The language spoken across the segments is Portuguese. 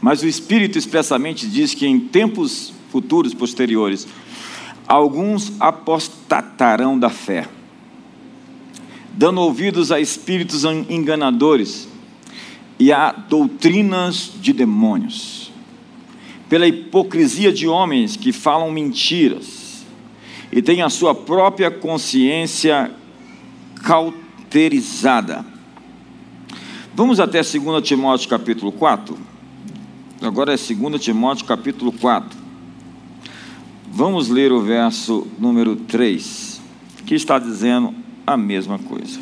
Mas o Espírito expressamente diz que em tempos futuros, posteriores, alguns apostatarão da fé, dando ouvidos a espíritos enganadores e a doutrinas de demônios, pela hipocrisia de homens que falam mentiras e têm a sua própria consciência cauterizada. Vamos até 2 Timóteo capítulo 4. Agora é 2 Timóteo capítulo 4. Vamos ler o verso número 3, que está dizendo a mesma coisa.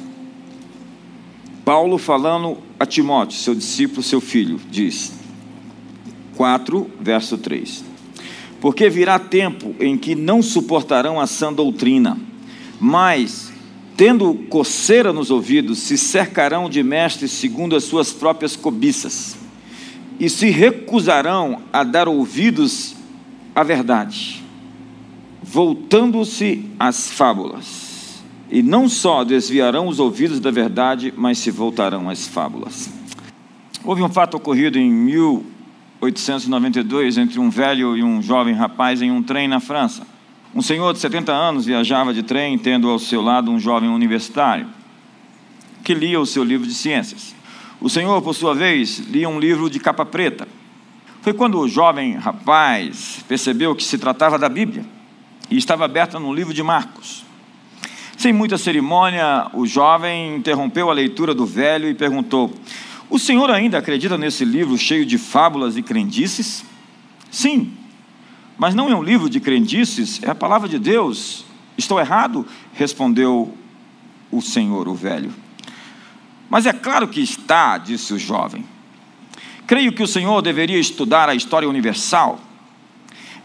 Paulo falando a Timóteo, seu discípulo, seu filho, diz: 4, verso 3: Porque virá tempo em que não suportarão a sã doutrina, mas, tendo coceira nos ouvidos, se cercarão de mestres segundo as suas próprias cobiças, e se recusarão a dar ouvidos à verdade, voltando-se às fábulas e não só desviarão os ouvidos da verdade, mas se voltarão às fábulas. Houve um fato ocorrido em 1892 entre um velho e um jovem rapaz em um trem na França. Um senhor de 70 anos viajava de trem, tendo ao seu lado um jovem universitário que lia o seu livro de ciências. O senhor, por sua vez, lia um livro de capa preta. Foi quando o jovem rapaz percebeu que se tratava da Bíblia e estava aberta no livro de Marcos. Sem muita cerimônia, o jovem interrompeu a leitura do velho e perguntou: O senhor ainda acredita nesse livro cheio de fábulas e crendices? Sim, mas não é um livro de crendices, é a palavra de Deus. Estou errado? Respondeu o senhor, o velho. Mas é claro que está, disse o jovem. Creio que o senhor deveria estudar a história universal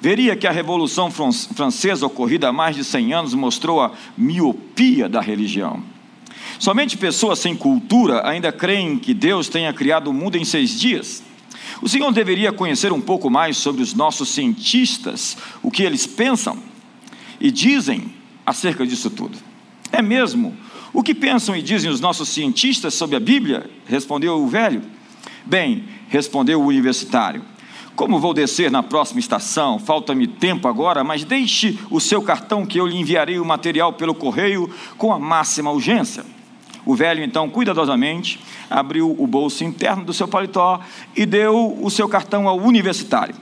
veria que a Revolução Francesa, ocorrida há mais de 100 anos, mostrou a miopia da religião. Somente pessoas sem cultura ainda creem que Deus tenha criado o mundo em seis dias. O Senhor deveria conhecer um pouco mais sobre os nossos cientistas, o que eles pensam e dizem acerca disso tudo. É mesmo? O que pensam e dizem os nossos cientistas sobre a Bíblia? Respondeu o velho. Bem, respondeu o universitário. Como vou descer na próxima estação? Falta-me tempo agora, mas deixe o seu cartão que eu lhe enviarei o material pelo correio com a máxima urgência. O velho, então, cuidadosamente, abriu o bolso interno do seu paletó e deu o seu cartão ao universitário.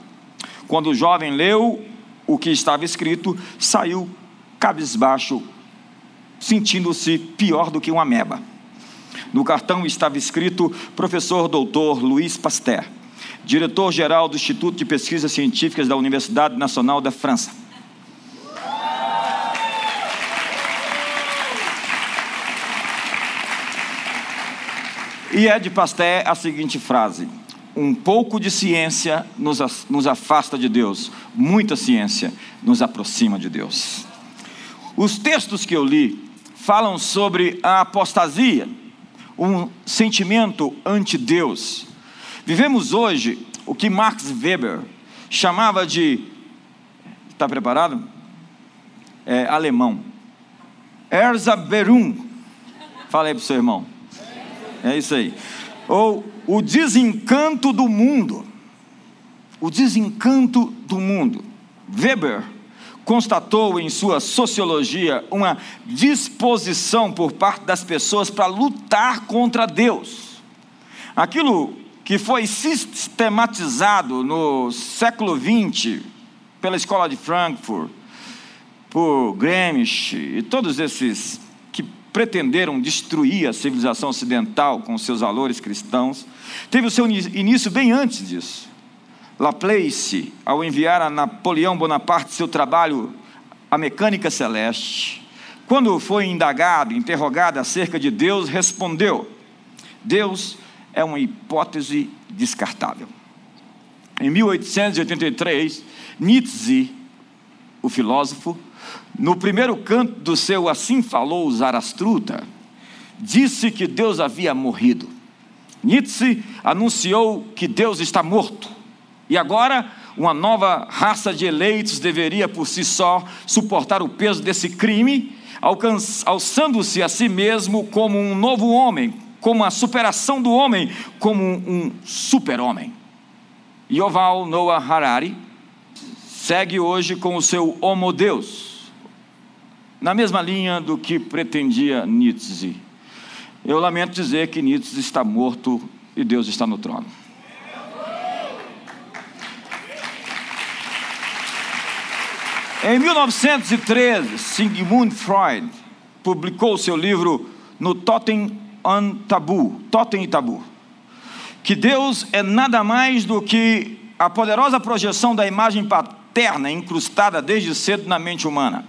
Quando o jovem leu o que estava escrito, saiu cabisbaixo, sentindo-se pior do que uma ameba. No cartão estava escrito professor doutor Luiz Pasteur diretor-geral do Instituto de Pesquisas Científicas da Universidade Nacional da França. E é de Pasteur a seguinte frase: Um pouco de ciência nos, nos afasta de Deus, muita ciência nos aproxima de Deus. Os textos que eu li falam sobre a apostasia, um sentimento ante-Deus, Vivemos hoje o que Max Weber chamava de. Está preparado? É, alemão. Erzaberum. Fala aí para o seu irmão. É isso aí. Ou o desencanto do mundo. O desencanto do mundo. Weber constatou em sua sociologia uma disposição por parte das pessoas para lutar contra Deus. Aquilo que foi sistematizado no século XX pela Escola de Frankfurt, por Gramsci e todos esses que pretenderam destruir a civilização ocidental com seus valores cristãos, teve o seu início bem antes disso. Laplace, ao enviar a Napoleão Bonaparte seu trabalho A Mecânica Celeste, quando foi indagado, interrogado acerca de Deus, respondeu: Deus é uma hipótese descartável. Em 1883, Nietzsche, o filósofo, no primeiro canto do seu Assim Falou Zarastruta, disse que Deus havia morrido. Nietzsche anunciou que Deus está morto. E agora, uma nova raça de eleitos deveria por si só suportar o peso desse crime, alçando-se a si mesmo como um novo homem, como a superação do homem, como um super-homem. Yoval Noah Harari segue hoje com o seu Homo Deus, na mesma linha do que pretendia Nietzsche. Eu lamento dizer que Nietzsche está morto e Deus está no trono. Em 1913, Sigmund Freud publicou seu livro No Totem und Tabu, Totem e Tabu, que Deus é nada mais do que a poderosa projeção da imagem paterna incrustada desde cedo na mente humana.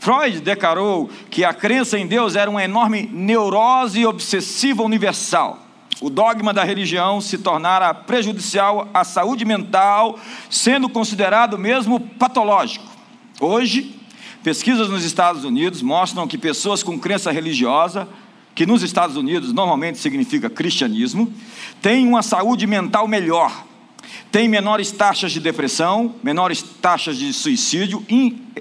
Freud declarou que a crença em Deus era uma enorme neurose obsessiva universal. O dogma da religião se tornara prejudicial à saúde mental, sendo considerado mesmo patológico. Hoje, pesquisas nos Estados Unidos mostram que pessoas com crença religiosa, que nos Estados Unidos normalmente significa cristianismo, têm uma saúde mental melhor tem menores taxas de depressão, menores taxas de suicídio,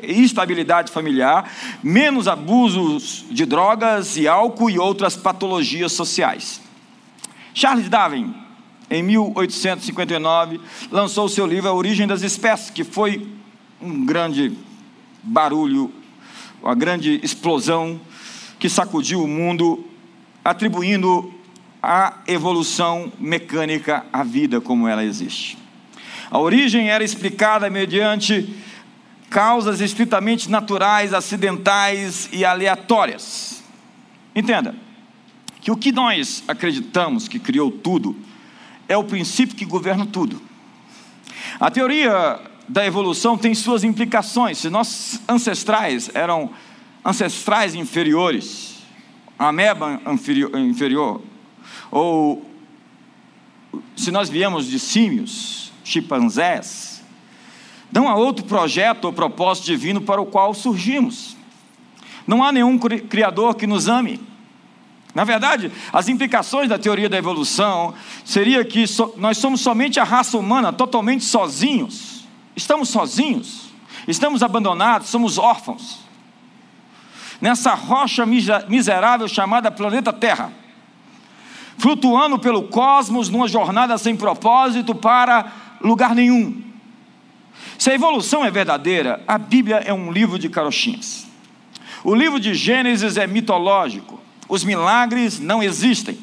instabilidade familiar, menos abusos de drogas e álcool e outras patologias sociais. Charles Darwin, em 1859, lançou seu livro A Origem das Espécies, que foi um grande barulho, uma grande explosão que sacudiu o mundo, atribuindo a evolução mecânica à vida como ela existe. A origem era explicada mediante causas estritamente naturais, acidentais e aleatórias. Entenda que o que nós acreditamos que criou tudo é o princípio que governa tudo. A teoria da evolução tem suas implicações. Se nossos ancestrais eram ancestrais inferiores, ameba inferior, inferior ou se nós viemos de símios, chimpanzés, não há outro projeto ou propósito divino para o qual surgimos. Não há nenhum criador que nos ame. Na verdade, as implicações da teoria da evolução seria que so, nós somos somente a raça humana, totalmente sozinhos. Estamos sozinhos, estamos abandonados, somos órfãos. Nessa rocha miserável chamada planeta Terra, flutuando pelo cosmos numa jornada sem propósito para lugar nenhum. Se a evolução é verdadeira, a Bíblia é um livro de carochinhas. O livro de Gênesis é mitológico. Os milagres não existem.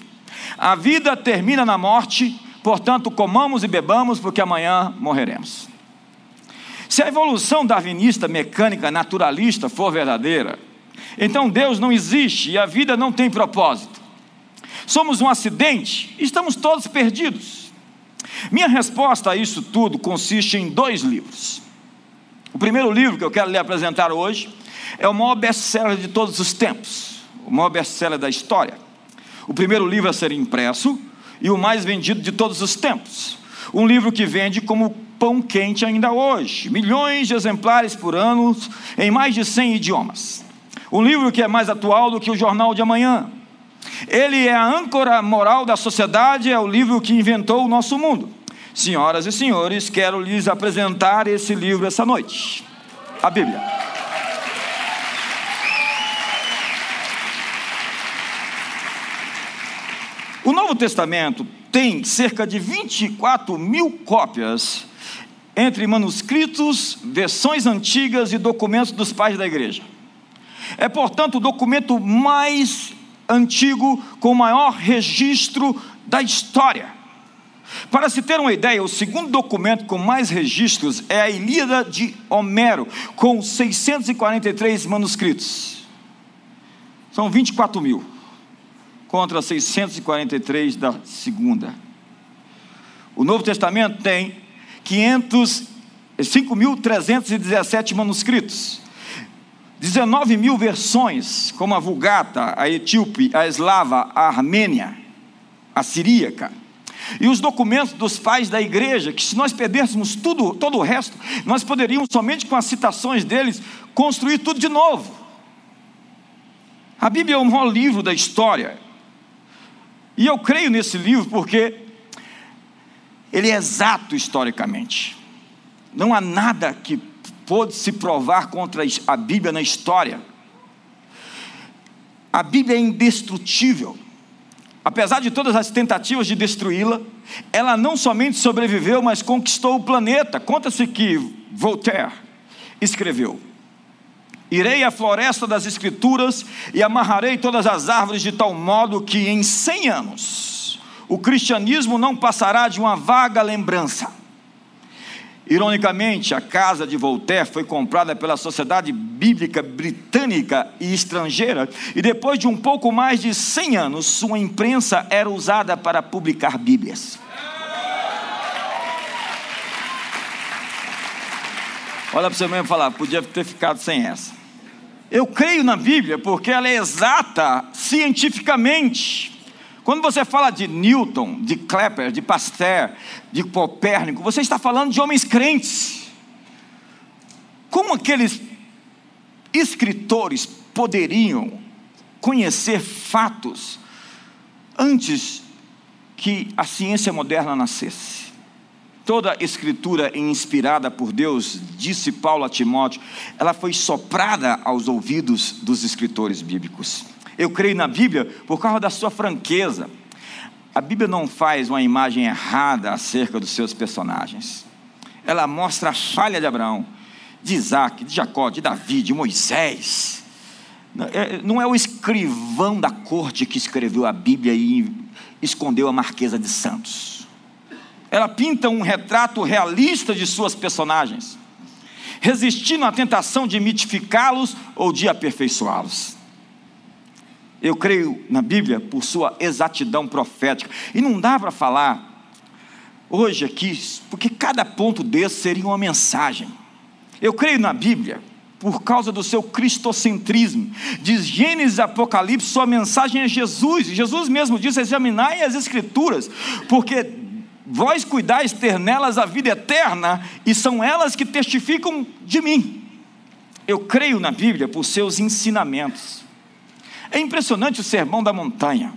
A vida termina na morte, portanto, comamos e bebamos, porque amanhã morreremos. Se a evolução darwinista, mecânica, naturalista for verdadeira, então Deus não existe e a vida não tem propósito. Somos um acidente, estamos todos perdidos. Minha resposta a isso tudo consiste em dois livros. O primeiro livro que eu quero lhe apresentar hoje é o maior best-seller de todos os tempos, o maior best-seller da história. O primeiro livro a ser impresso e o mais vendido de todos os tempos. Um livro que vende como pão quente ainda hoje, milhões de exemplares por ano em mais de 100 idiomas. Um livro que é mais atual do que o Jornal de Amanhã, ele é a âncora moral da sociedade, é o livro que inventou o nosso mundo. Senhoras e senhores, quero lhes apresentar esse livro essa noite. A Bíblia. O Novo Testamento tem cerca de 24 mil cópias entre manuscritos, versões antigas e documentos dos pais da igreja. É, portanto, o documento mais antigo com maior registro da história. Para se ter uma ideia, o segundo documento com mais registros é a Ilíada de Homero, com 643 manuscritos. São 24 mil, contra 643 da segunda. O Novo Testamento tem 5.317 manuscritos. 19 mil versões, como a Vulgata, a Etíope, a Eslava, a Armênia, a Siríaca. E os documentos dos pais da igreja, que se nós perdêssemos tudo, todo o resto, nós poderíamos somente com as citações deles construir tudo de novo. A Bíblia é o maior livro da história. E eu creio nesse livro porque ele é exato historicamente. Não há nada que pôde se provar contra a Bíblia na história. A Bíblia é indestrutível. apesar de todas as tentativas de destruí-la, ela não somente sobreviveu, mas conquistou o planeta. Conta-se que Voltaire escreveu: Irei à floresta das Escrituras e amarrarei todas as árvores de tal modo que em cem anos o cristianismo não passará de uma vaga lembrança. Ironicamente, a casa de Voltaire foi comprada pela Sociedade Bíblica Britânica e Estrangeira, e depois de um pouco mais de 100 anos, sua imprensa era usada para publicar Bíblias. Olha para você mesmo falar, podia ter ficado sem essa. Eu creio na Bíblia porque ela é exata cientificamente. Quando você fala de Newton, de Kepler, de Pasteur, de Copérnico, você está falando de homens crentes. Como aqueles escritores poderiam conhecer fatos antes que a ciência moderna nascesse? Toda escritura inspirada por Deus, disse Paulo a Timóteo, ela foi soprada aos ouvidos dos escritores bíblicos. Eu creio na Bíblia por causa da sua franqueza. A Bíblia não faz uma imagem errada acerca dos seus personagens. Ela mostra a falha de Abraão, de Isaac, de Jacó, de Davi, de Moisés. Não é, é o escrivão da corte que escreveu a Bíblia e escondeu a Marquesa de Santos ela pinta um retrato realista de suas personagens, resistindo à tentação de mitificá-los ou de aperfeiçoá-los. Eu creio na Bíblia por sua exatidão profética, e não dá para falar hoje aqui, porque cada ponto desse seria uma mensagem. Eu creio na Bíblia por causa do seu cristocentrismo. De Gênesis e Apocalipse, sua mensagem é Jesus. Jesus mesmo disse: examinai as Escrituras, porque Vós cuidais ter nelas a vida eterna, e são elas que testificam de mim. Eu creio na Bíblia por seus ensinamentos. É impressionante o sermão da montanha.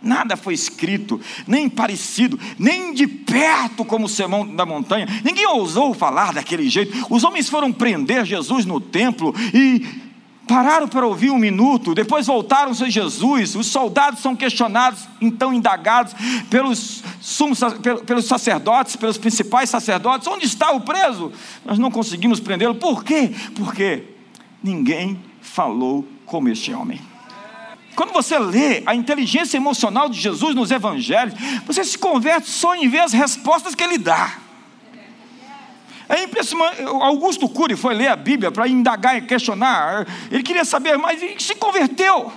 Nada foi escrito, nem parecido, nem de perto como o sermão da montanha. Ninguém ousou falar daquele jeito. Os homens foram prender Jesus no templo e Pararam para ouvir um minuto, depois voltaram-se a Jesus. Os soldados são questionados, então indagados pelos, sumos, pelos sacerdotes, pelos principais sacerdotes: onde está o preso? Nós não conseguimos prendê-lo. Por quê? Porque ninguém falou como este homem. Quando você lê a inteligência emocional de Jesus nos evangelhos, você se converte só em ver as respostas que ele dá. É impressionante. Augusto Cury foi ler a Bíblia para indagar e questionar. Ele queria saber mais e se converteu.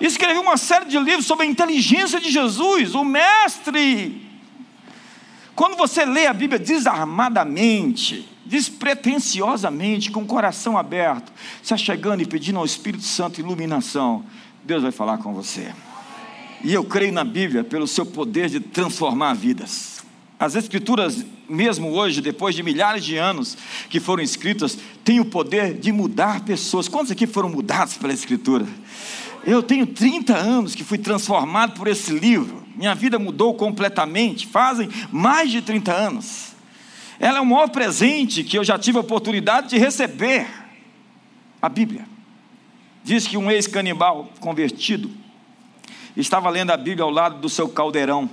Escreveu uma série de livros sobre a inteligência de Jesus, o mestre. Quando você lê a Bíblia desarmadamente, despretensiosamente, com o coração aberto, se achegando e pedindo ao Espírito Santo iluminação, Deus vai falar com você. E eu creio na Bíblia pelo seu poder de transformar vidas. As Escrituras, mesmo hoje, depois de milhares de anos que foram escritas, têm o poder de mudar pessoas. Quantos aqui foram mudados pela Escritura? Eu tenho 30 anos que fui transformado por esse livro. Minha vida mudou completamente. Fazem mais de 30 anos. Ela é o maior presente que eu já tive a oportunidade de receber. A Bíblia. Diz que um ex-canibal convertido estava lendo a Bíblia ao lado do seu caldeirão.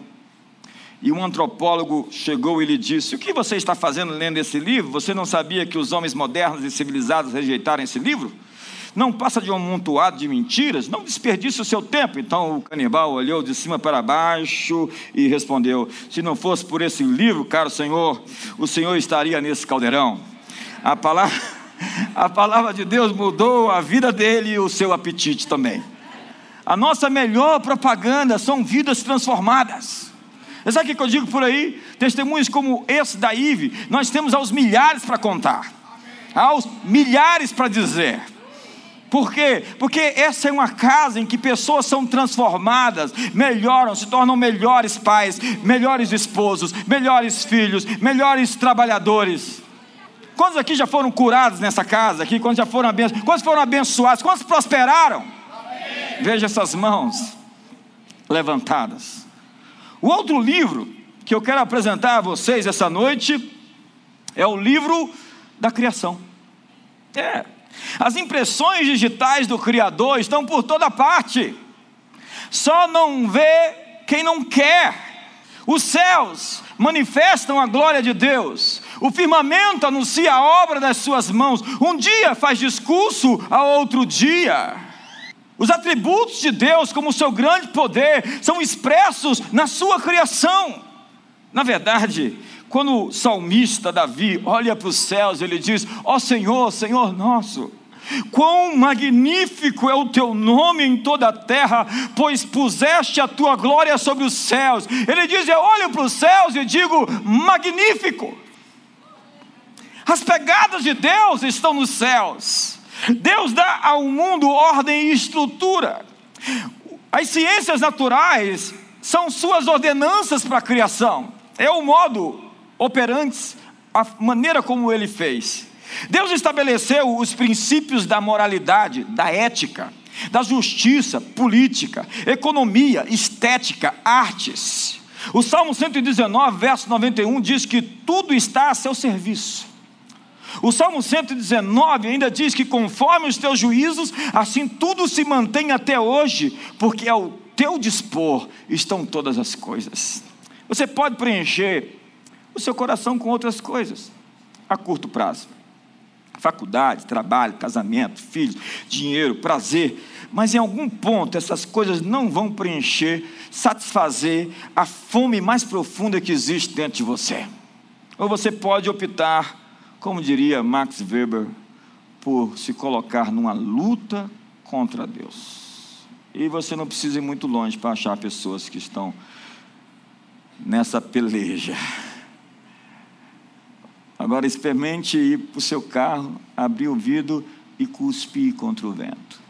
E um antropólogo chegou e lhe disse: O que você está fazendo lendo esse livro? Você não sabia que os homens modernos e civilizados rejeitaram esse livro? Não passa de um amontoado de mentiras? Não desperdice o seu tempo. Então o canibal olhou de cima para baixo e respondeu: Se não fosse por esse livro, caro Senhor, o Senhor estaria nesse caldeirão. A palavra, a palavra de Deus mudou a vida dele e o seu apetite também. A nossa melhor propaganda são vidas transformadas. Sabe o que eu digo por aí? Testemunhos como esse da Ive, nós temos aos milhares para contar, aos milhares para dizer. Por quê? Porque essa é uma casa em que pessoas são transformadas, melhoram, se tornam melhores pais, melhores esposos, melhores filhos, melhores trabalhadores. Quantos aqui já foram curados nessa casa? Aqui, quantos já foram abençoados? Quantos foram abençoados? Quantos prosperaram? Amém. Veja essas mãos levantadas. O outro livro que eu quero apresentar a vocês essa noite é o livro da criação. É. As impressões digitais do Criador estão por toda parte. Só não vê quem não quer. Os céus manifestam a glória de Deus. O firmamento anuncia a obra das suas mãos. Um dia faz discurso a outro dia. Os atributos de Deus, como o seu grande poder, são expressos na sua criação. Na verdade, quando o salmista Davi olha para os céus, ele diz: Ó oh Senhor, Senhor nosso, Quão magnífico é o teu nome em toda a terra, pois puseste a tua glória sobre os céus. Ele diz: Eu olho para os céus e digo: magnífico. As pegadas de Deus estão nos céus. Deus dá ao mundo ordem e estrutura. As ciências naturais são suas ordenanças para a criação. É o modo operante, a maneira como ele fez. Deus estabeleceu os princípios da moralidade, da ética, da justiça, política, economia, estética, artes. O Salmo 119, verso 91 diz que tudo está a seu serviço. O Salmo 119 ainda diz que conforme os teus juízos, assim tudo se mantém até hoje, porque ao teu dispor estão todas as coisas. Você pode preencher o seu coração com outras coisas a curto prazo. Faculdade, trabalho, casamento, filhos, dinheiro, prazer. Mas em algum ponto essas coisas não vão preencher, satisfazer a fome mais profunda que existe dentro de você. Ou você pode optar como diria Max Weber, por se colocar numa luta contra Deus. E você não precisa ir muito longe para achar pessoas que estão nessa peleja. Agora experimente ir para o seu carro, abrir o vidro e cuspir contra o vento.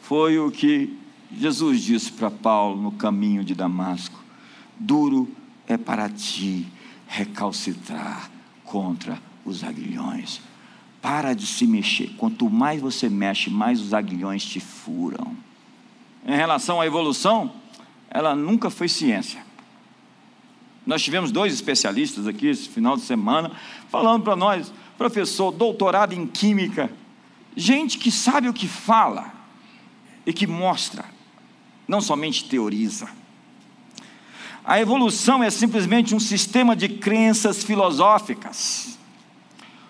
Foi o que Jesus disse para Paulo no caminho de Damasco: duro é para ti recalcitrar contra os aguilhões. Para de se mexer. Quanto mais você mexe, mais os aguilhões te furam. Em relação à evolução, ela nunca foi ciência. Nós tivemos dois especialistas aqui esse final de semana falando para nós, professor, doutorado em química, gente que sabe o que fala e que mostra, não somente teoriza. A evolução é simplesmente um sistema de crenças filosóficas.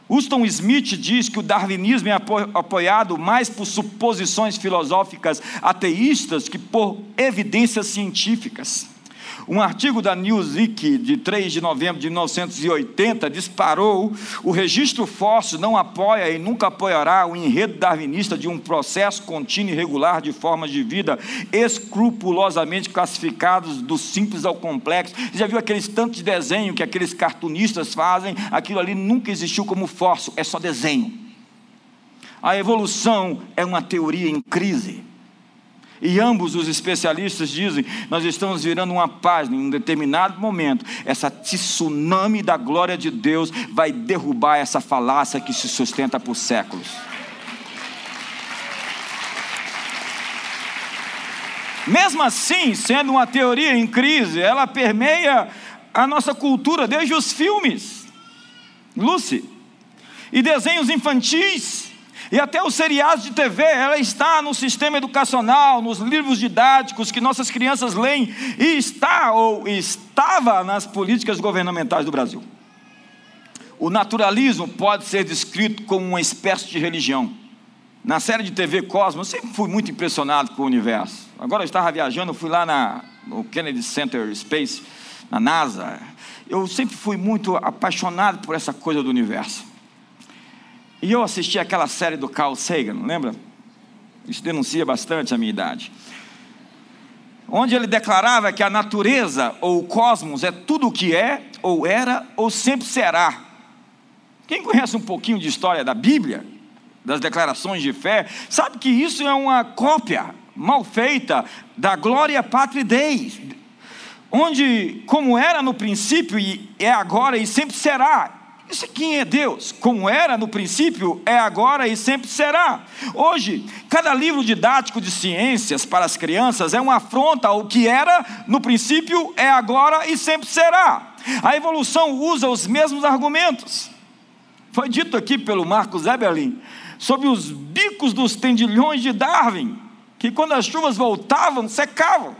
Houston Smith diz que o darwinismo é apoiado mais por suposições filosóficas ateístas que por evidências científicas. Um artigo da Newsweek de 3 de novembro de 1980 disparou: o registro fóssil não apoia e nunca apoiará o enredo darwinista de um processo contínuo e regular de formas de vida escrupulosamente classificados do simples ao complexo. Você já viu aqueles tantos de que aqueles cartunistas fazem? Aquilo ali nunca existiu como fóssil, é só desenho. A evolução é uma teoria em crise. E ambos os especialistas dizem: nós estamos virando uma página, em um determinado momento, essa tsunami da glória de Deus vai derrubar essa falácia que se sustenta por séculos. Mesmo assim, sendo uma teoria em crise, ela permeia a nossa cultura desde os filmes, Lucy, e desenhos infantis e até os seriados de TV, ela está no sistema educacional, nos livros didáticos que nossas crianças leem, e está ou estava nas políticas governamentais do Brasil. O naturalismo pode ser descrito como uma espécie de religião. Na série de TV Cosmos, eu sempre fui muito impressionado com o universo. Agora eu estava viajando, fui lá na, no Kennedy Center Space, na NASA. Eu sempre fui muito apaixonado por essa coisa do universo. E eu assisti aquela série do Carl Sagan, lembra? Isso denuncia bastante a minha idade. Onde ele declarava que a natureza ou o cosmos é tudo o que é, ou era, ou sempre será. Quem conhece um pouquinho de história da Bíblia, das declarações de fé, sabe que isso é uma cópia mal feita da glória Patri Dei, onde, como era no princípio, e é agora e sempre será, isso é quem é Deus, como era no princípio, é agora e sempre será. Hoje, cada livro didático de ciências para as crianças é uma afronta ao que era no princípio, é agora e sempre será. A evolução usa os mesmos argumentos. Foi dito aqui pelo Marcos Eberlin sobre os bicos dos tendilhões de Darwin que quando as chuvas voltavam, secavam.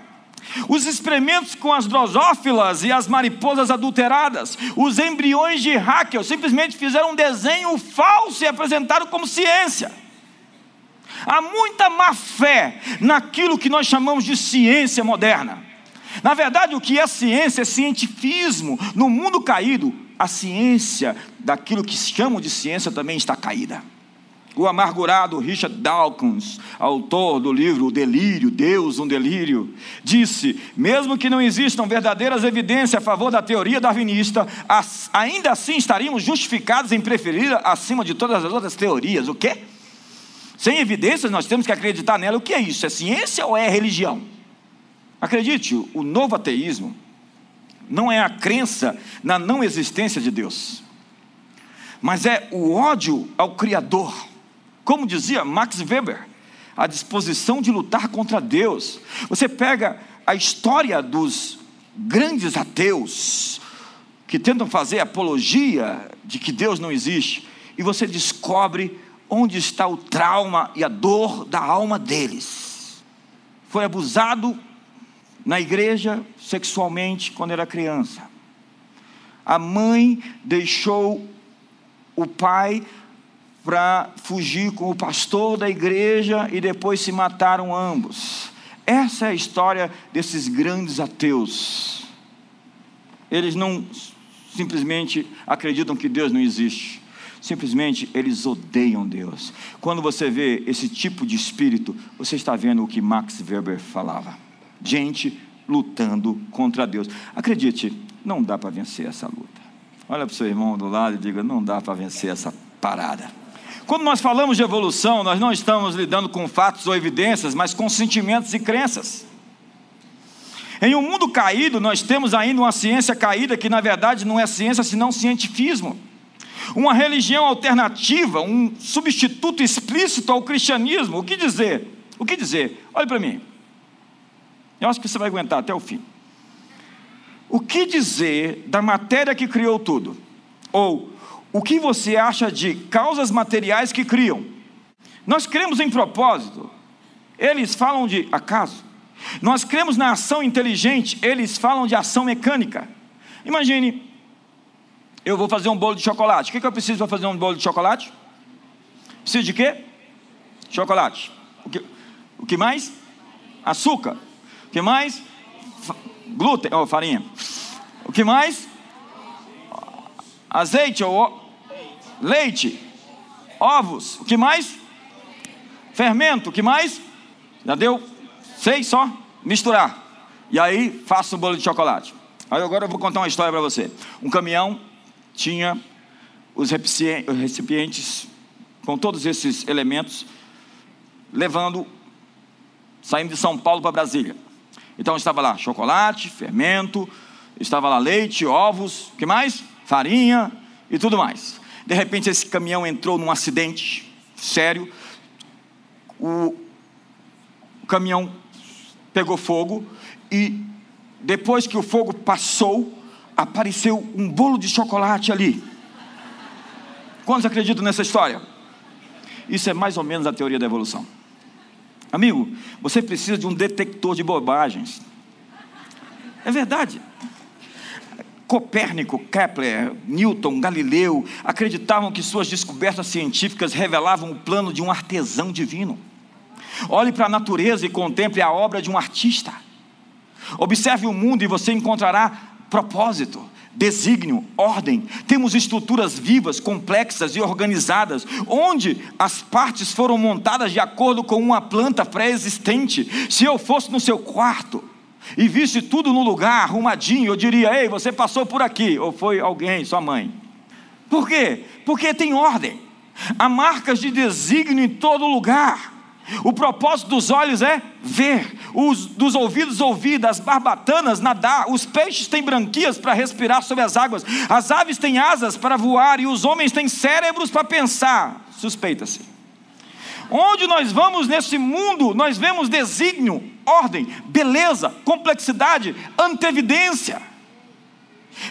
Os experimentos com as drosófilas e as mariposas adulteradas, os embriões de Haeckel simplesmente fizeram um desenho falso e apresentaram como ciência. Há muita má fé naquilo que nós chamamos de ciência moderna. Na verdade, o que é ciência é cientifismo. No mundo caído, a ciência daquilo que chamam de ciência também está caída. O amargurado Richard Dawkins, autor do livro O Delírio, Deus, um Delírio, disse: mesmo que não existam verdadeiras evidências a favor da teoria darwinista, ainda assim estaríamos justificados em preferir acima de todas as outras teorias. O quê? Sem evidências, nós temos que acreditar nela. O que é isso? É ciência ou é religião? Acredite, o novo ateísmo não é a crença na não existência de Deus, mas é o ódio ao Criador como dizia Max Weber, a disposição de lutar contra Deus. Você pega a história dos grandes ateus que tentam fazer apologia de que Deus não existe, e você descobre onde está o trauma e a dor da alma deles. Foi abusado na igreja sexualmente quando era criança. A mãe deixou o pai para fugir com o pastor da igreja e depois se mataram ambos. Essa é a história desses grandes ateus. Eles não simplesmente acreditam que Deus não existe. Simplesmente eles odeiam Deus. Quando você vê esse tipo de espírito, você está vendo o que Max Weber falava. Gente lutando contra Deus. Acredite, não dá para vencer essa luta. Olha para o seu irmão do lado e diga: não dá para vencer essa parada. Quando nós falamos de evolução, nós não estamos lidando com fatos ou evidências, mas com sentimentos e crenças. Em um mundo caído, nós temos ainda uma ciência caída que na verdade não é ciência senão cientifismo. Uma religião alternativa, um substituto explícito ao cristianismo. O que dizer? O que dizer? Olhe para mim. Eu acho que você vai aguentar até o fim. O que dizer da matéria que criou tudo? Ou o que você acha de causas materiais que criam? Nós cremos em propósito, eles falam de acaso. Nós cremos na ação inteligente, eles falam de ação mecânica. Imagine, eu vou fazer um bolo de chocolate. O que, eu preciso para fazer um bolo de chocolate? Preciso de quê? Chocolate. O que, o que mais? Açúcar. O que mais? Glúten, ou oh, farinha. O que mais? Azeite ou leite, ovos, o que mais? Fermento, o que mais? Já deu? Seis só? Misturar. E aí faço um bolo de chocolate. Aí agora eu vou contar uma história para você. Um caminhão tinha os recipientes com todos esses elementos, levando, saindo de São Paulo para Brasília. Então estava lá chocolate, fermento, estava lá leite, ovos, o que mais? Farinha e tudo mais. De repente, esse caminhão entrou num acidente sério. O, caminhão pegou fogo e depois que o fogo passou, apareceu um bolo de chocolate ali. Quantos acreditam nessa história? Isso é mais ou menos a teoria da evolução. Amigo, você precisa de um detector de bobagens. É verdade. Copérnico, Kepler, Newton, Galileu acreditavam que suas descobertas científicas revelavam o plano de um artesão divino. Olhe para a natureza e contemple a obra de um artista. Observe o mundo e você encontrará propósito, desígnio, ordem. Temos estruturas vivas, complexas e organizadas, onde as partes foram montadas de acordo com uma planta pré-existente. Se eu fosse no seu quarto, e visse tudo no lugar, arrumadinho, eu diria: Ei, você passou por aqui, ou foi alguém, sua mãe. Por quê? Porque tem ordem, há marcas de desígnio em todo lugar. O propósito dos olhos é ver, os, dos ouvidos ouvir, das barbatanas nadar, os peixes têm branquias para respirar sobre as águas, as aves têm asas para voar e os homens têm cérebros para pensar. Suspeita-se. Onde nós vamos nesse mundo, nós vemos desígnio, ordem, beleza, complexidade, antevidência.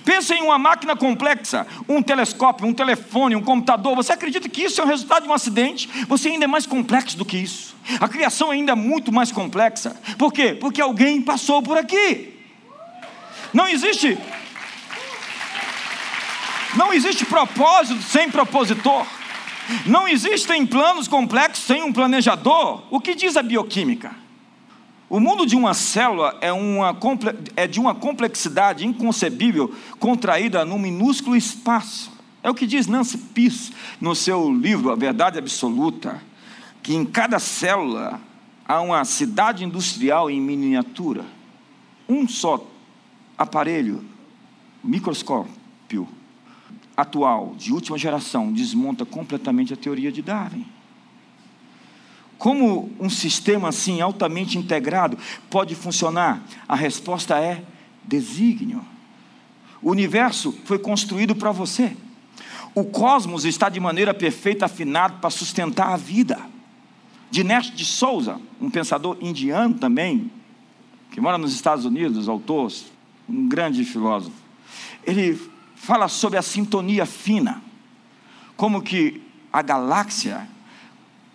Pensa em uma máquina complexa, um telescópio, um telefone, um computador. Você acredita que isso é o resultado de um acidente? Você ainda é mais complexo do que isso. A criação ainda é muito mais complexa. Por quê? Porque alguém passou por aqui. Não existe não existe propósito sem propositor. Não existem planos complexos sem um planejador. O que diz a bioquímica? O mundo de uma célula é, uma, é de uma complexidade inconcebível, contraída num minúsculo espaço. É o que diz Nancy Peace no seu livro A Verdade Absoluta, que em cada célula há uma cidade industrial em miniatura. Um só aparelho, microscópio, atual, de última geração, desmonta completamente a teoria de Darwin. Como um sistema assim altamente integrado pode funcionar? A resposta é desígnio. O universo foi construído para você. O cosmos está de maneira perfeita afinado para sustentar a vida. Dinesh de Souza, um pensador indiano também, que mora nos Estados Unidos, autor, um grande filósofo, ele fala sobre a sintonia fina, como que a galáxia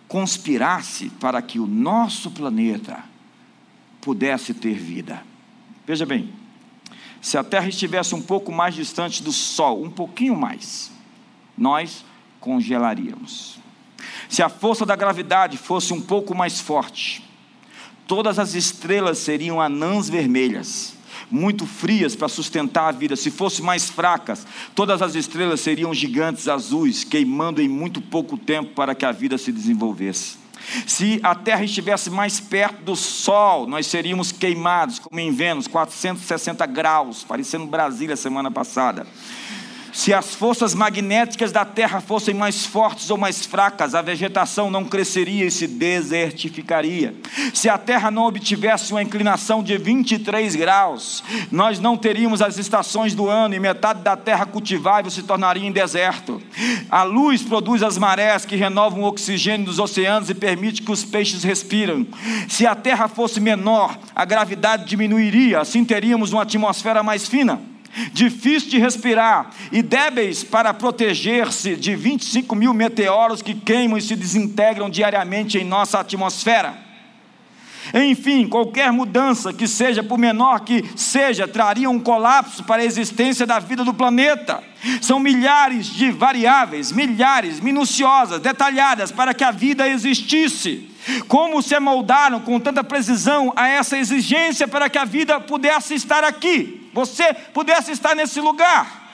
conspirasse para que o nosso planeta pudesse ter vida. Veja bem, se a Terra estivesse um pouco mais distante do Sol, um pouquinho mais, nós congelaríamos. Se a força da gravidade fosse um pouco mais forte, todas as estrelas seriam anãs vermelhas muito frias para sustentar a vida. Se fossem mais fracas, todas as estrelas seriam gigantes azuis, queimando em muito pouco tempo para que a vida se desenvolvesse. Se a Terra estivesse mais perto do Sol, nós seríamos queimados, como em Vênus, 460 graus, parecendo Brasília semana passada. Se as forças magnéticas da Terra fossem mais fortes ou mais fracas, a vegetação não cresceria e se desertificaria. Se a Terra não obtivesse uma inclinação de 23 graus, nós não teríamos as estações do ano e metade da terra cultivável se tornaria em deserto. A luz produz as marés que renovam o oxigênio dos oceanos e permite que os peixes respiram. Se a Terra fosse menor, a gravidade diminuiria, assim teríamos uma atmosfera mais fina difícil de respirar e débeis para proteger-se de 25 mil meteoros que queimam e se desintegram diariamente em nossa atmosfera. Enfim, qualquer mudança que seja, por menor que seja, traria um colapso para a existência da vida do planeta. São milhares de variáveis, milhares, minuciosas, detalhadas, para que a vida existisse. Como se moldaram com tanta precisão a essa exigência para que a vida pudesse estar aqui, você pudesse estar nesse lugar.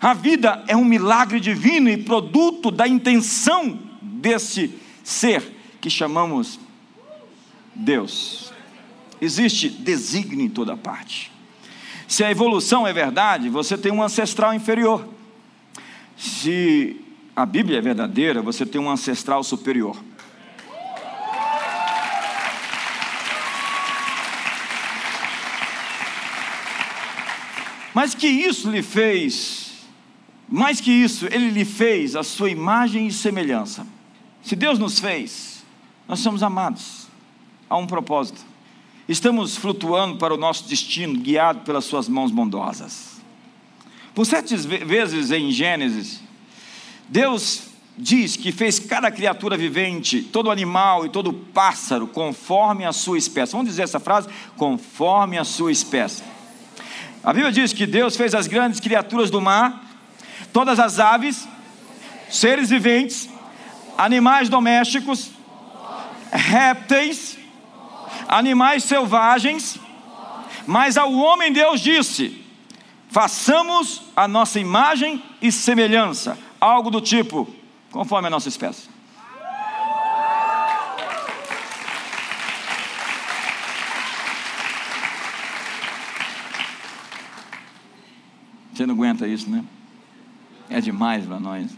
A vida é um milagre divino e produto da intenção desse ser que chamamos Deus. Existe desígnio em toda parte. Se a evolução é verdade, você tem um ancestral inferior. Se a Bíblia é verdadeira, você tem um ancestral superior. Mas que isso lhe fez, mais que isso, ele lhe fez a sua imagem e semelhança. Se Deus nos fez, nós somos amados, há um propósito. Estamos flutuando para o nosso destino, guiado pelas suas mãos bondosas. Por sete vezes em Gênesis, Deus diz que fez cada criatura vivente, todo animal e todo pássaro, conforme a sua espécie. Vamos dizer essa frase? Conforme a sua espécie. A Bíblia diz que Deus fez as grandes criaturas do mar, todas as aves, seres viventes, animais domésticos, répteis, animais selvagens, mas ao homem Deus disse: façamos a nossa imagem e semelhança, algo do tipo, conforme a nossa espécie. Você não aguenta isso, né? É demais para nós.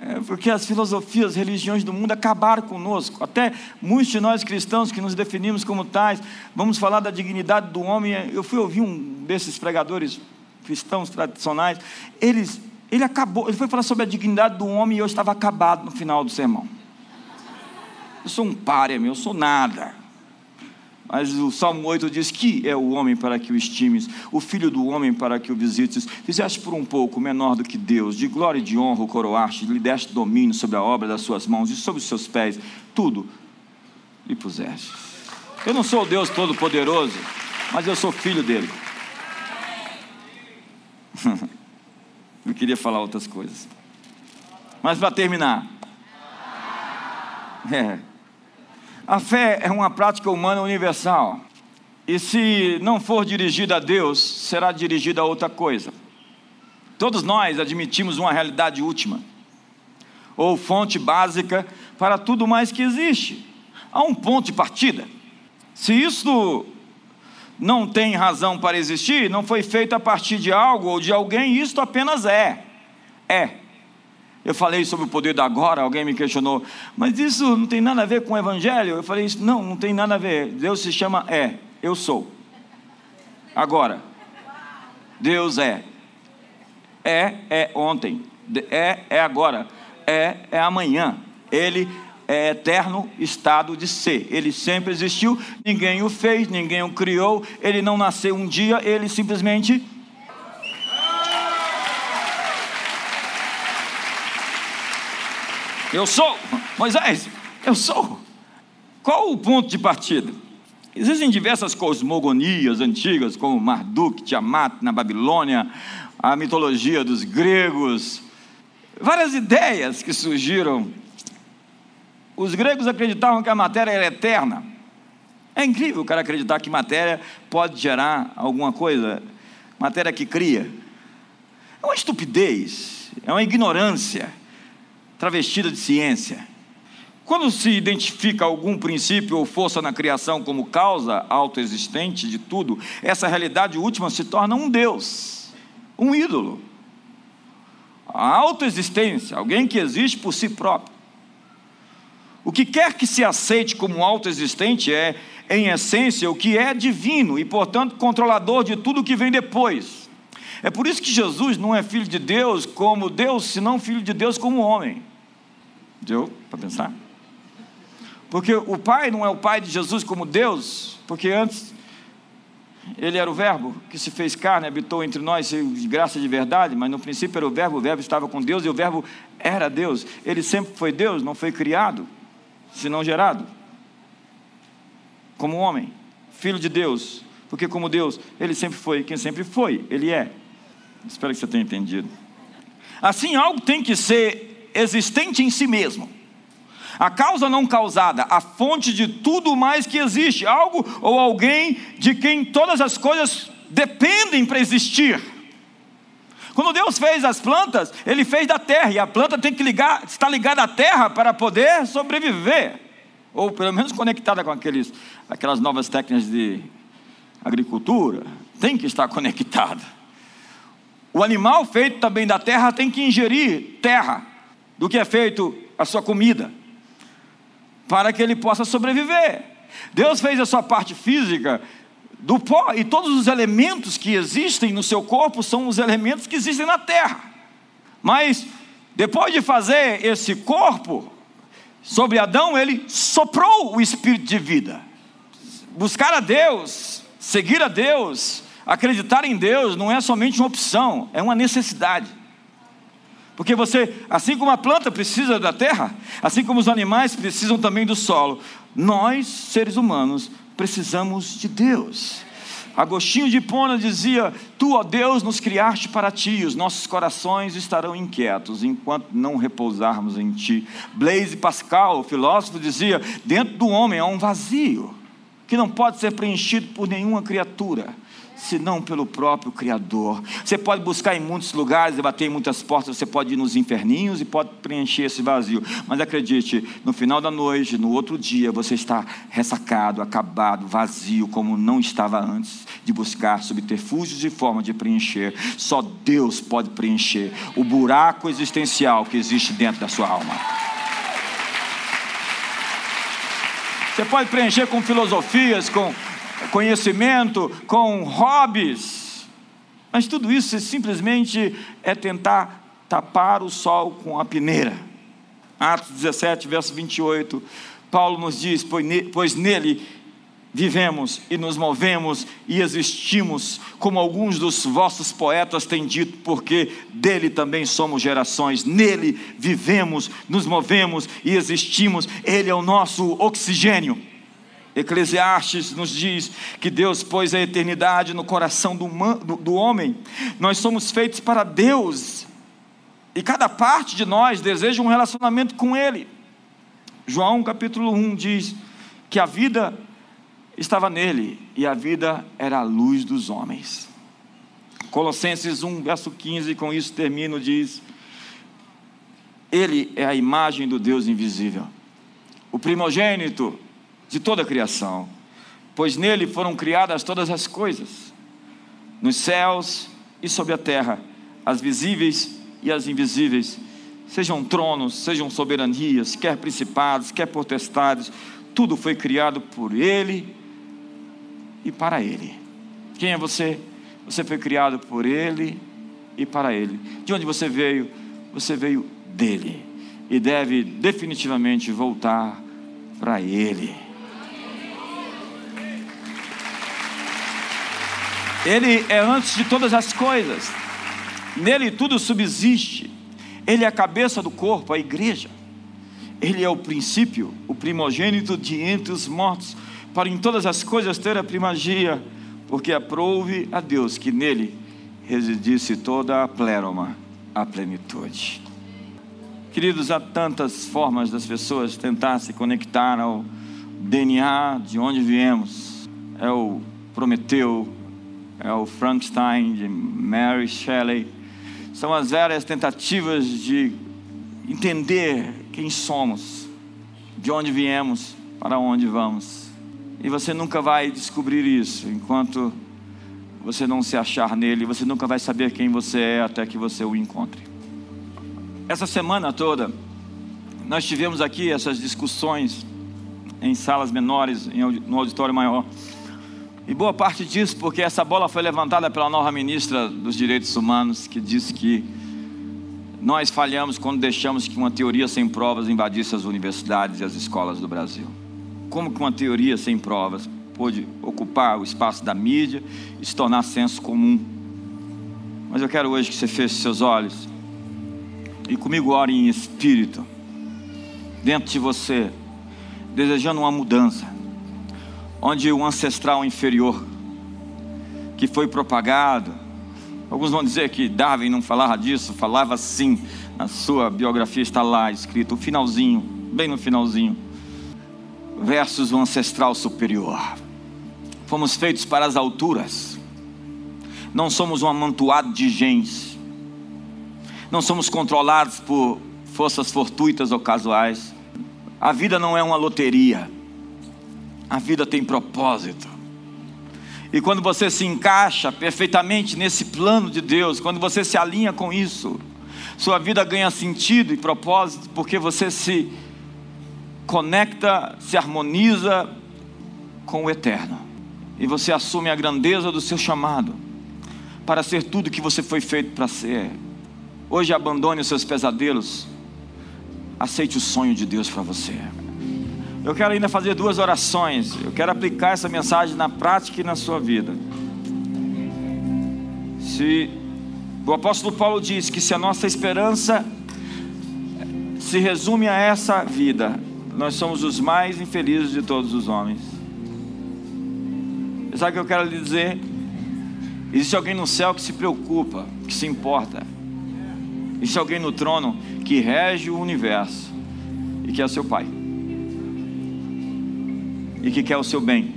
É porque as filosofias, as religiões do mundo acabaram conosco. Até muitos de nós cristãos que nos definimos como tais, vamos falar da dignidade do homem. Eu fui ouvir um desses pregadores cristãos tradicionais. Eles, ele acabou, ele foi falar sobre a dignidade do homem e eu estava acabado no final do sermão. Eu sou um páreo, eu sou nada. Mas o Salmo 8 diz: Que é o homem para que o estimes, o filho do homem para que o visites. Fizeste por um pouco menor do que Deus, de glória e de honra o coroaste, lhe deste domínio sobre a obra das suas mãos e sobre os seus pés, tudo lhe puseste. Eu não sou o Deus Todo-Poderoso, mas eu sou filho dele. eu queria falar outras coisas. Mas para terminar, é. A fé é uma prática humana universal. E se não for dirigida a Deus, será dirigida a outra coisa. Todos nós admitimos uma realidade última, ou fonte básica para tudo mais que existe. Há um ponto de partida. Se isso não tem razão para existir, não foi feito a partir de algo ou de alguém, isto apenas é. É. Eu falei sobre o poder da agora, alguém me questionou, mas isso não tem nada a ver com o Evangelho? Eu falei, isso não, não tem nada a ver. Deus se chama é, eu sou. Agora, Deus é. É, é ontem. É, é agora. É, é amanhã. Ele é eterno estado de ser. Ele sempre existiu, ninguém o fez, ninguém o criou, ele não nasceu um dia, ele simplesmente Eu sou. Moisés, eu sou. Qual o ponto de partida? Existem diversas cosmogonias antigas, como Marduk, Tiamat na Babilônia, a mitologia dos gregos, várias ideias que surgiram. Os gregos acreditavam que a matéria era eterna. É incrível o cara acreditar que matéria pode gerar alguma coisa, matéria que cria. É uma estupidez, é uma ignorância travestida de ciência. Quando se identifica algum princípio ou força na criação como causa autoexistente de tudo, essa realidade última se torna um Deus, um ídolo. A autoexistência, alguém que existe por si próprio. O que quer que se aceite como autoexistente é, em essência, o que é divino e, portanto, controlador de tudo que vem depois. É por isso que Jesus não é filho de Deus como Deus, senão filho de Deus como homem. Deu para pensar? Porque o Pai não é o Pai de Jesus como Deus, porque antes ele era o Verbo que se fez carne, habitou entre nós de graça de verdade, mas no princípio era o Verbo, o Verbo estava com Deus e o Verbo era Deus. Ele sempre foi Deus, não foi criado, senão gerado. Como homem, filho de Deus, porque como Deus, ele sempre foi quem sempre foi, ele é. Espero que você tenha entendido. Assim, algo tem que ser existente em si mesmo. A causa não causada, a fonte de tudo mais que existe, algo ou alguém de quem todas as coisas dependem para existir. Quando Deus fez as plantas, Ele fez da terra, e a planta tem que ligar, estar ligada à terra para poder sobreviver, ou pelo menos conectada com aqueles, aquelas novas técnicas de agricultura, tem que estar conectada. O animal feito também da terra tem que ingerir terra do que é feito a sua comida, para que ele possa sobreviver. Deus fez a sua parte física do pó, e todos os elementos que existem no seu corpo são os elementos que existem na terra. Mas, depois de fazer esse corpo, sobre Adão, ele soprou o espírito de vida. Buscar a Deus, seguir a Deus, acreditar em Deus não é somente uma opção, é uma necessidade. Porque você, assim como a planta precisa da terra, assim como os animais precisam também do solo, nós, seres humanos, precisamos de Deus. Agostinho de Hipona dizia: Tu, ó Deus, nos criaste para ti, os nossos corações estarão inquietos enquanto não repousarmos em ti. Blaise Pascal, filósofo, dizia: Dentro do homem há um vazio que não pode ser preenchido por nenhuma criatura senão pelo próprio Criador. Você pode buscar em muitos lugares bater em muitas portas, você pode ir nos inferninhos e pode preencher esse vazio. Mas acredite, no final da noite, no outro dia, você está ressacado, acabado, vazio, como não estava antes de buscar subterfúgios e forma de preencher. Só Deus pode preencher o buraco existencial que existe dentro da sua alma. Você pode preencher com filosofias, com conhecimento, com hobbies. Mas tudo isso simplesmente é tentar tapar o sol com a peneira. Atos 17, verso 28, Paulo nos diz: Pois nele vivemos e nos movemos e existimos, como alguns dos vossos poetas têm dito, porque dele também somos gerações, nele vivemos, nos movemos e existimos, ele é o nosso oxigênio. Eclesiastes nos diz que Deus pôs a eternidade no coração do, do, do homem, nós somos feitos para Deus, e cada parte de nós deseja um relacionamento com Ele. João capítulo 1 diz que a vida estava nele e a vida era a luz dos homens. Colossenses 1, verso 15, com isso termino, diz: Ele é a imagem do Deus invisível, o primogênito de toda a criação, pois nele foram criadas todas as coisas, nos céus e sobre a terra, as visíveis e as invisíveis, sejam tronos, sejam soberanias, quer principados, quer potestades, tudo foi criado por Ele e para Ele. Quem é você? Você foi criado por Ele e para Ele. De onde você veio? Você veio dele e deve definitivamente voltar para Ele. Ele é antes de todas as coisas, nele tudo subsiste, Ele é a cabeça do corpo, a igreja, Ele é o princípio, o primogênito de entre os mortos para em todas as coisas ter a primagia, porque aprouve a Deus que nele residisse toda a pleroma, a plenitude. Queridos, há tantas formas das pessoas tentar se conectar ao DNA de onde viemos. É o Prometeu, é o Frankenstein de Mary Shelley. São as várias tentativas de entender quem somos, de onde viemos, para onde vamos. E você nunca vai descobrir isso enquanto você não se achar nele. Você nunca vai saber quem você é até que você o encontre. Essa semana toda, nós tivemos aqui essas discussões em salas menores, no auditório maior. E boa parte disso porque essa bola foi levantada pela nova ministra dos Direitos Humanos, que disse que nós falhamos quando deixamos que uma teoria sem provas invadisse as universidades e as escolas do Brasil como que uma teoria sem provas pôde ocupar o espaço da mídia e se tornar senso comum. Mas eu quero hoje que você feche seus olhos e comigo ore em espírito, dentro de você, desejando uma mudança, onde o ancestral inferior que foi propagado, alguns vão dizer que Darwin não falava disso, falava sim, na sua biografia está lá escrito, o finalzinho, bem no finalzinho versus o ancestral superior. Fomos feitos para as alturas. Não somos um amontoado de gens. Não somos controlados por forças fortuitas ou casuais. A vida não é uma loteria. A vida tem propósito. E quando você se encaixa perfeitamente nesse plano de Deus, quando você se alinha com isso, sua vida ganha sentido e propósito, porque você se conecta, se harmoniza com o eterno. E você assume a grandeza do seu chamado para ser tudo que você foi feito para ser. Hoje abandone os seus pesadelos. Aceite o sonho de Deus para você. Eu quero ainda fazer duas orações. Eu quero aplicar essa mensagem na prática e na sua vida. Se o apóstolo Paulo diz que se a nossa esperança se resume a essa vida, nós somos os mais infelizes de todos os homens. Sabe o que eu quero lhe dizer? Existe alguém no céu que se preocupa, que se importa. Existe alguém no trono que rege o universo e que é seu pai. E que quer o seu bem.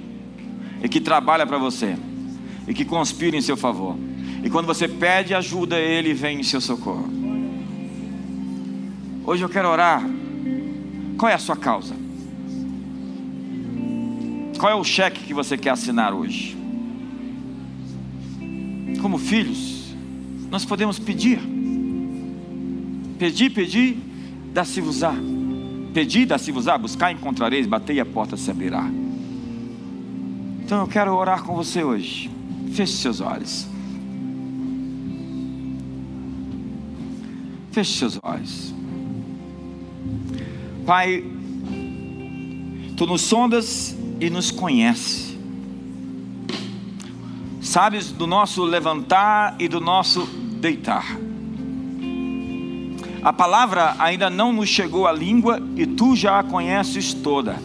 E que trabalha para você. E que conspira em seu favor. E quando você pede ajuda, ele vem em seu socorro. Hoje eu quero orar qual é a sua causa? Qual é o cheque que você quer assinar hoje? Como filhos, nós podemos pedir. Pedir, pedir, dá-se-vos-á. Pedir, dá-se-vos-á. Buscar, encontrareis. Bater e a porta se abrirá. Então eu quero orar com você hoje. Feche seus olhos. Feche seus olhos. Pai, tu nos sondas e nos conhece. sabes do nosso levantar e do nosso deitar. A palavra ainda não nos chegou à língua e tu já a conheces toda.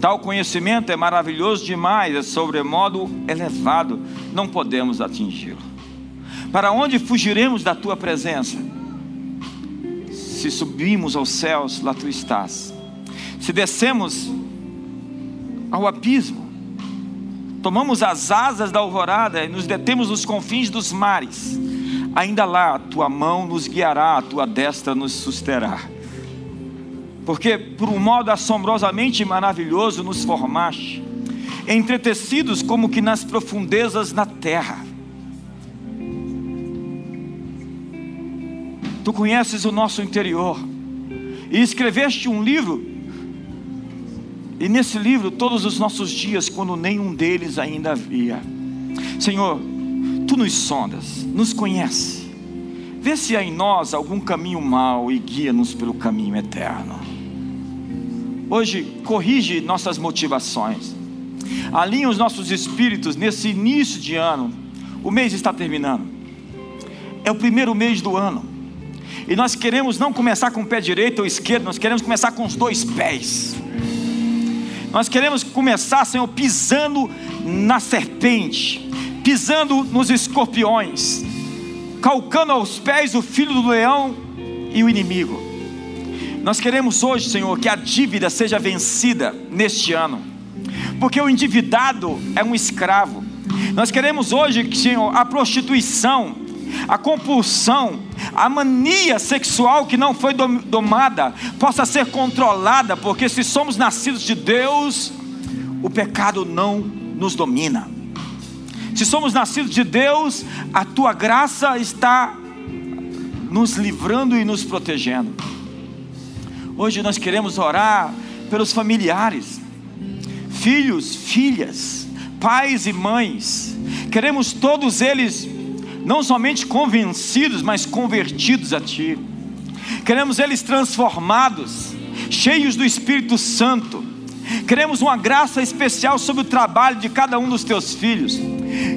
Tal conhecimento é maravilhoso demais, é sobremodo elevado, não podemos atingi-lo. Para onde fugiremos da tua presença? Se subimos aos céus, lá tu estás. Se descemos ao abismo, tomamos as asas da alvorada e nos detemos nos confins dos mares ainda lá a tua mão nos guiará, a tua destra nos susterá. Porque por um modo assombrosamente maravilhoso nos formaste, entretecidos como que nas profundezas da terra. Tu conheces o nosso interior e escreveste um livro, e nesse livro todos os nossos dias, quando nenhum deles ainda havia. Senhor, tu nos sondas, nos conhece. Vê se há em nós algum caminho mau e guia-nos pelo caminho eterno. Hoje, corrige nossas motivações, alinha os nossos espíritos nesse início de ano. O mês está terminando, é o primeiro mês do ano, e nós queremos não começar com o pé direito ou esquerdo, nós queremos começar com os dois pés. Nós queremos começar, Senhor, pisando na serpente, pisando nos escorpiões, calcando aos pés o filho do leão e o inimigo. Nós queremos hoje, Senhor, que a dívida seja vencida neste ano, porque o endividado é um escravo. Nós queremos hoje, Senhor, a prostituição, a compulsão, a mania sexual que não foi domada possa ser controlada, porque se somos nascidos de Deus, o pecado não nos domina. Se somos nascidos de Deus, a tua graça está nos livrando e nos protegendo. Hoje nós queremos orar pelos familiares, filhos, filhas, pais e mães. Queremos todos eles não somente convencidos, mas convertidos a ti. Queremos eles transformados, cheios do Espírito Santo. Queremos uma graça especial sobre o trabalho de cada um dos teus filhos.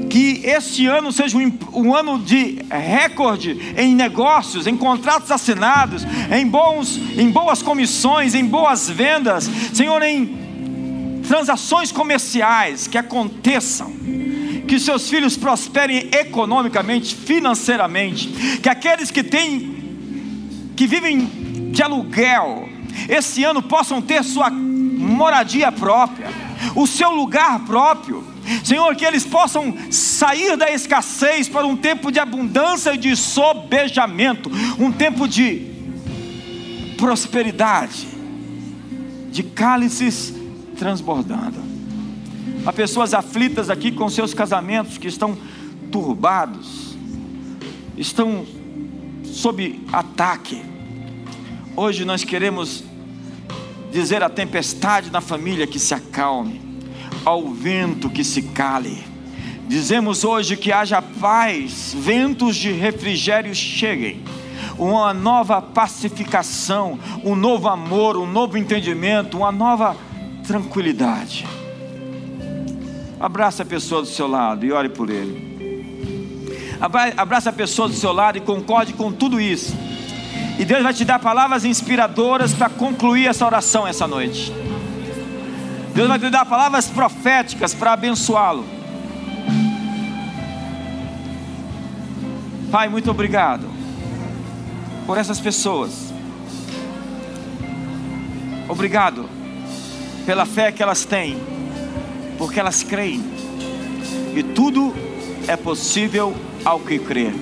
Que este ano seja um, um, ano de recorde em negócios, em contratos assinados, em, bons, em boas comissões, em boas vendas, Senhor, em transações comerciais que aconteçam, que seus filhos prosperem economicamente, financeiramente, que aqueles que têm, que vivem de aluguel, esse ano possam ter sua moradia própria, o seu lugar próprio Senhor, que eles possam sair da escassez para um tempo de abundância e de sobejamento, um tempo de prosperidade, de cálices transbordando. Há pessoas aflitas aqui com seus casamentos que estão turbados, estão sob ataque. Hoje nós queremos dizer à tempestade na família que se acalme ao vento que se cale. Dizemos hoje que haja paz, ventos de refrigério cheguem, uma nova pacificação, um novo amor, um novo entendimento, uma nova tranquilidade. Abraça a pessoa do seu lado e ore por ele. Abraça a pessoa do seu lado e concorde com tudo isso. E Deus vai te dar palavras inspiradoras para concluir essa oração essa noite. Deus vai te dar palavras proféticas para abençoá-lo. Pai, muito obrigado por essas pessoas. Obrigado pela fé que elas têm, porque elas creem. E tudo é possível ao que crer.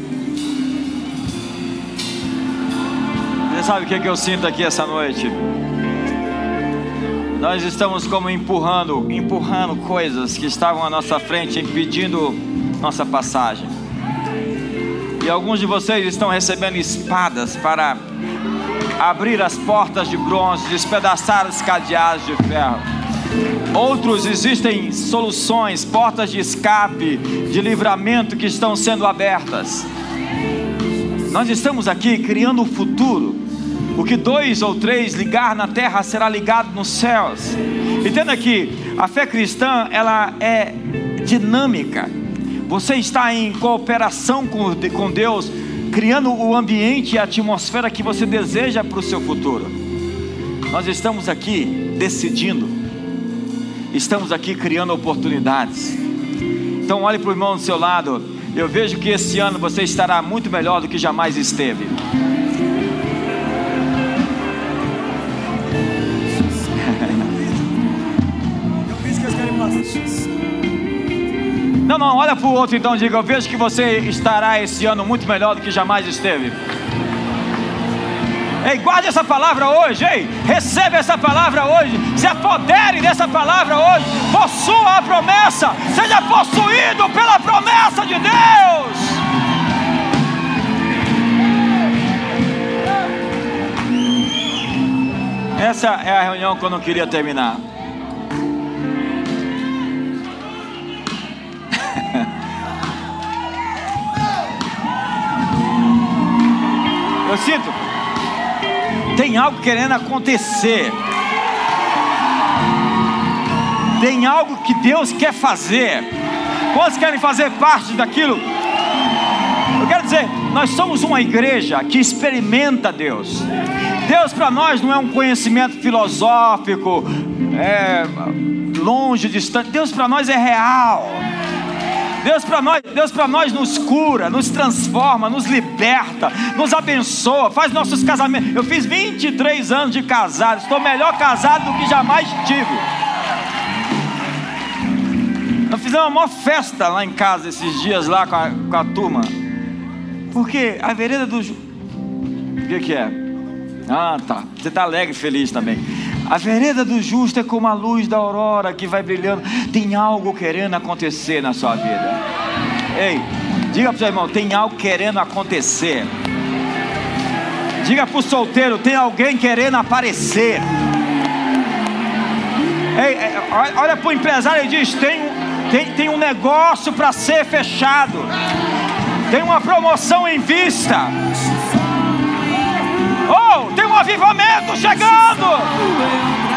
Sabe o que, é que eu sinto aqui essa noite? Nós estamos como empurrando, empurrando coisas que estavam à nossa frente, impedindo nossa passagem. E alguns de vocês estão recebendo espadas para abrir as portas de bronze, despedaçar os cadeados de ferro. Outros existem soluções, portas de escape, de livramento que estão sendo abertas. Nós estamos aqui criando o futuro o que dois ou três ligar na terra será ligado nos céus. Entenda que a fé cristã ela é dinâmica, Você está em cooperação com, Deus, criando o ambiente e a atmosfera que você deseja para o seu futuro. Nós estamos aqui decidindo, estamos aqui criando oportunidades. Então, olhe para o irmão do seu lado. Eu vejo que esse ano você estará muito melhor do que jamais esteve. Não, não, olha para o outro então, diga: Eu vejo que você estará esse ano muito melhor do que jamais esteve. Ei, guarde essa palavra hoje, ei, receba essa palavra hoje, se apodere dessa palavra hoje, possua a promessa, seja possuído pela promessa de Deus. Essa é a reunião que eu não queria terminar. Eu sinto, tem algo querendo acontecer. Tem algo que Deus quer fazer. Quantos querem fazer parte daquilo? Eu quero dizer, nós somos uma igreja que experimenta Deus. Deus para nós não é um conhecimento filosófico, é, longe, distante. Deus para nós é real. Deus para nós, Deus para nós nos cura, nos transforma, nos liberta, nos abençoa, faz nossos casamentos. Eu fiz 23 anos de casado, estou melhor casado do que jamais tive. Nós fizemos uma maior festa lá em casa esses dias lá com a, com a turma. Porque a vereda do. O que, que é? Ah, tá. Você está alegre e feliz também. A vereda do justo é como a luz da aurora que vai brilhando. Tem algo querendo acontecer na sua vida. Ei, diga para o seu irmão: tem algo querendo acontecer. Diga para o solteiro: tem alguém querendo aparecer. Ei, olha para o empresário e diz: tem, tem, tem um negócio para ser fechado, tem uma promoção em vista. Oh, avivamento chegando.